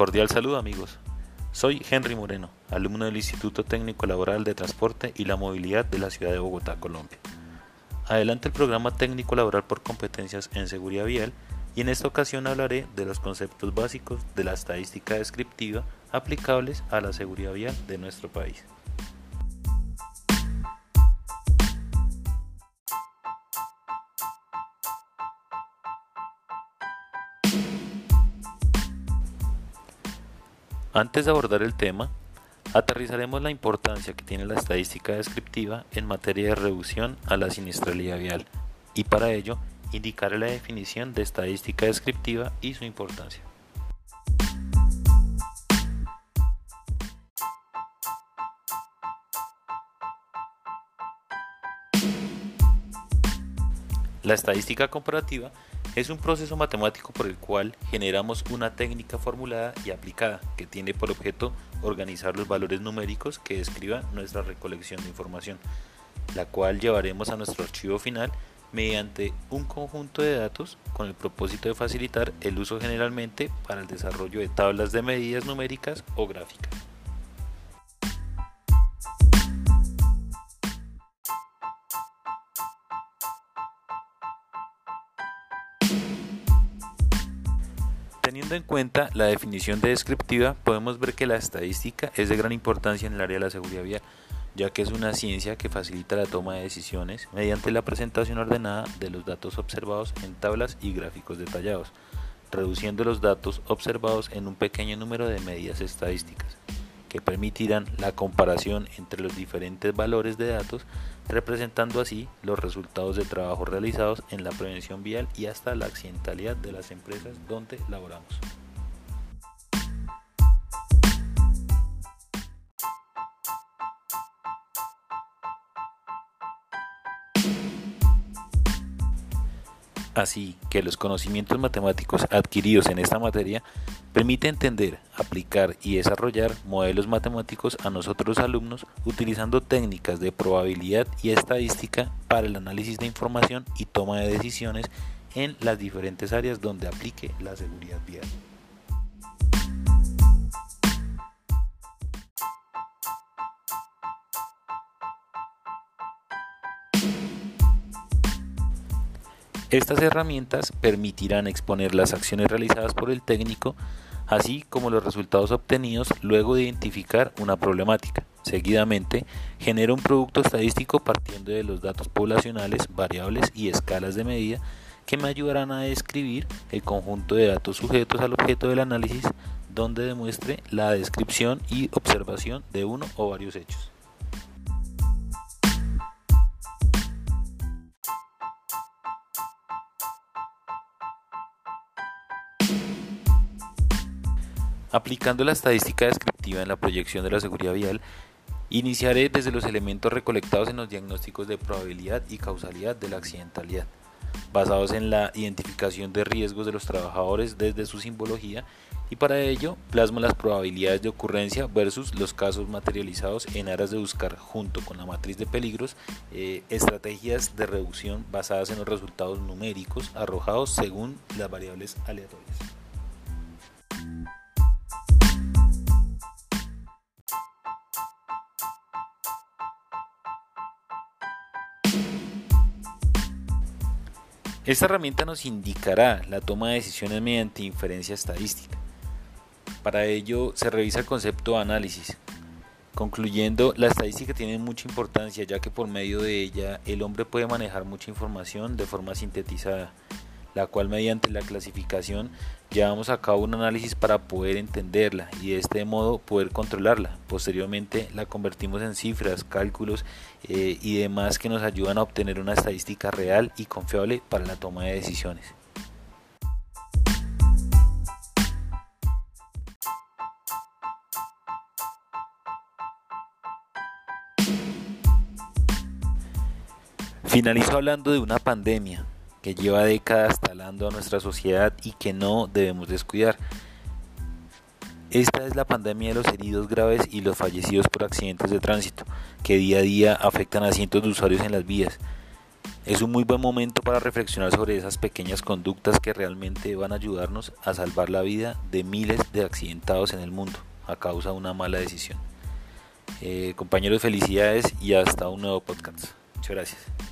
Cordial saludo amigos. Soy Henry Moreno, alumno del Instituto Técnico Laboral de Transporte y la Movilidad de la Ciudad de Bogotá, Colombia. Adelante el programa técnico laboral por competencias en seguridad vial y en esta ocasión hablaré de los conceptos básicos de la estadística descriptiva aplicables a la seguridad vial de nuestro país. Antes de abordar el tema, aterrizaremos la importancia que tiene la estadística descriptiva en materia de reducción a la siniestralidad vial y para ello indicaré la definición de estadística descriptiva y su importancia. La estadística comparativa es un proceso matemático por el cual generamos una técnica formulada y aplicada que tiene por objeto organizar los valores numéricos que describan nuestra recolección de información, la cual llevaremos a nuestro archivo final mediante un conjunto de datos con el propósito de facilitar el uso generalmente para el desarrollo de tablas de medidas numéricas o gráficas. Teniendo en cuenta la definición de descriptiva, podemos ver que la estadística es de gran importancia en el área de la seguridad vial, ya que es una ciencia que facilita la toma de decisiones mediante la presentación ordenada de los datos observados en tablas y gráficos detallados, reduciendo los datos observados en un pequeño número de medidas estadísticas que permitirán la comparación entre los diferentes valores de datos, representando así los resultados de trabajo realizados en la prevención vial y hasta la accidentalidad de las empresas donde laboramos. Así que los conocimientos matemáticos adquiridos en esta materia permiten entender, aplicar y desarrollar modelos matemáticos a nosotros alumnos utilizando técnicas de probabilidad y estadística para el análisis de información y toma de decisiones en las diferentes áreas donde aplique la seguridad vial. Estas herramientas permitirán exponer las acciones realizadas por el técnico, así como los resultados obtenidos luego de identificar una problemática. Seguidamente, genera un producto estadístico partiendo de los datos poblacionales, variables y escalas de medida que me ayudarán a describir el conjunto de datos sujetos al objeto del análisis donde demuestre la descripción y observación de uno o varios hechos. Aplicando la estadística descriptiva en la proyección de la seguridad vial, iniciaré desde los elementos recolectados en los diagnósticos de probabilidad y causalidad de la accidentalidad, basados en la identificación de riesgos de los trabajadores desde su simbología y para ello plasmo las probabilidades de ocurrencia versus los casos materializados en aras de buscar junto con la matriz de peligros eh, estrategias de reducción basadas en los resultados numéricos arrojados según las variables aleatorias. Esta herramienta nos indicará la toma de decisiones mediante inferencia estadística. Para ello se revisa el concepto de análisis. Concluyendo, la estadística tiene mucha importancia ya que por medio de ella el hombre puede manejar mucha información de forma sintetizada la cual mediante la clasificación llevamos a cabo un análisis para poder entenderla y de este modo poder controlarla. Posteriormente la convertimos en cifras, cálculos eh, y demás que nos ayudan a obtener una estadística real y confiable para la toma de decisiones. Finalizo hablando de una pandemia, que lleva décadas talando a nuestra sociedad y que no debemos descuidar. Esta es la pandemia de los heridos graves y los fallecidos por accidentes de tránsito, que día a día afectan a cientos de usuarios en las vías. Es un muy buen momento para reflexionar sobre esas pequeñas conductas que realmente van a ayudarnos a salvar la vida de miles de accidentados en el mundo a causa de una mala decisión. Eh, compañeros, felicidades y hasta un nuevo podcast. Muchas gracias.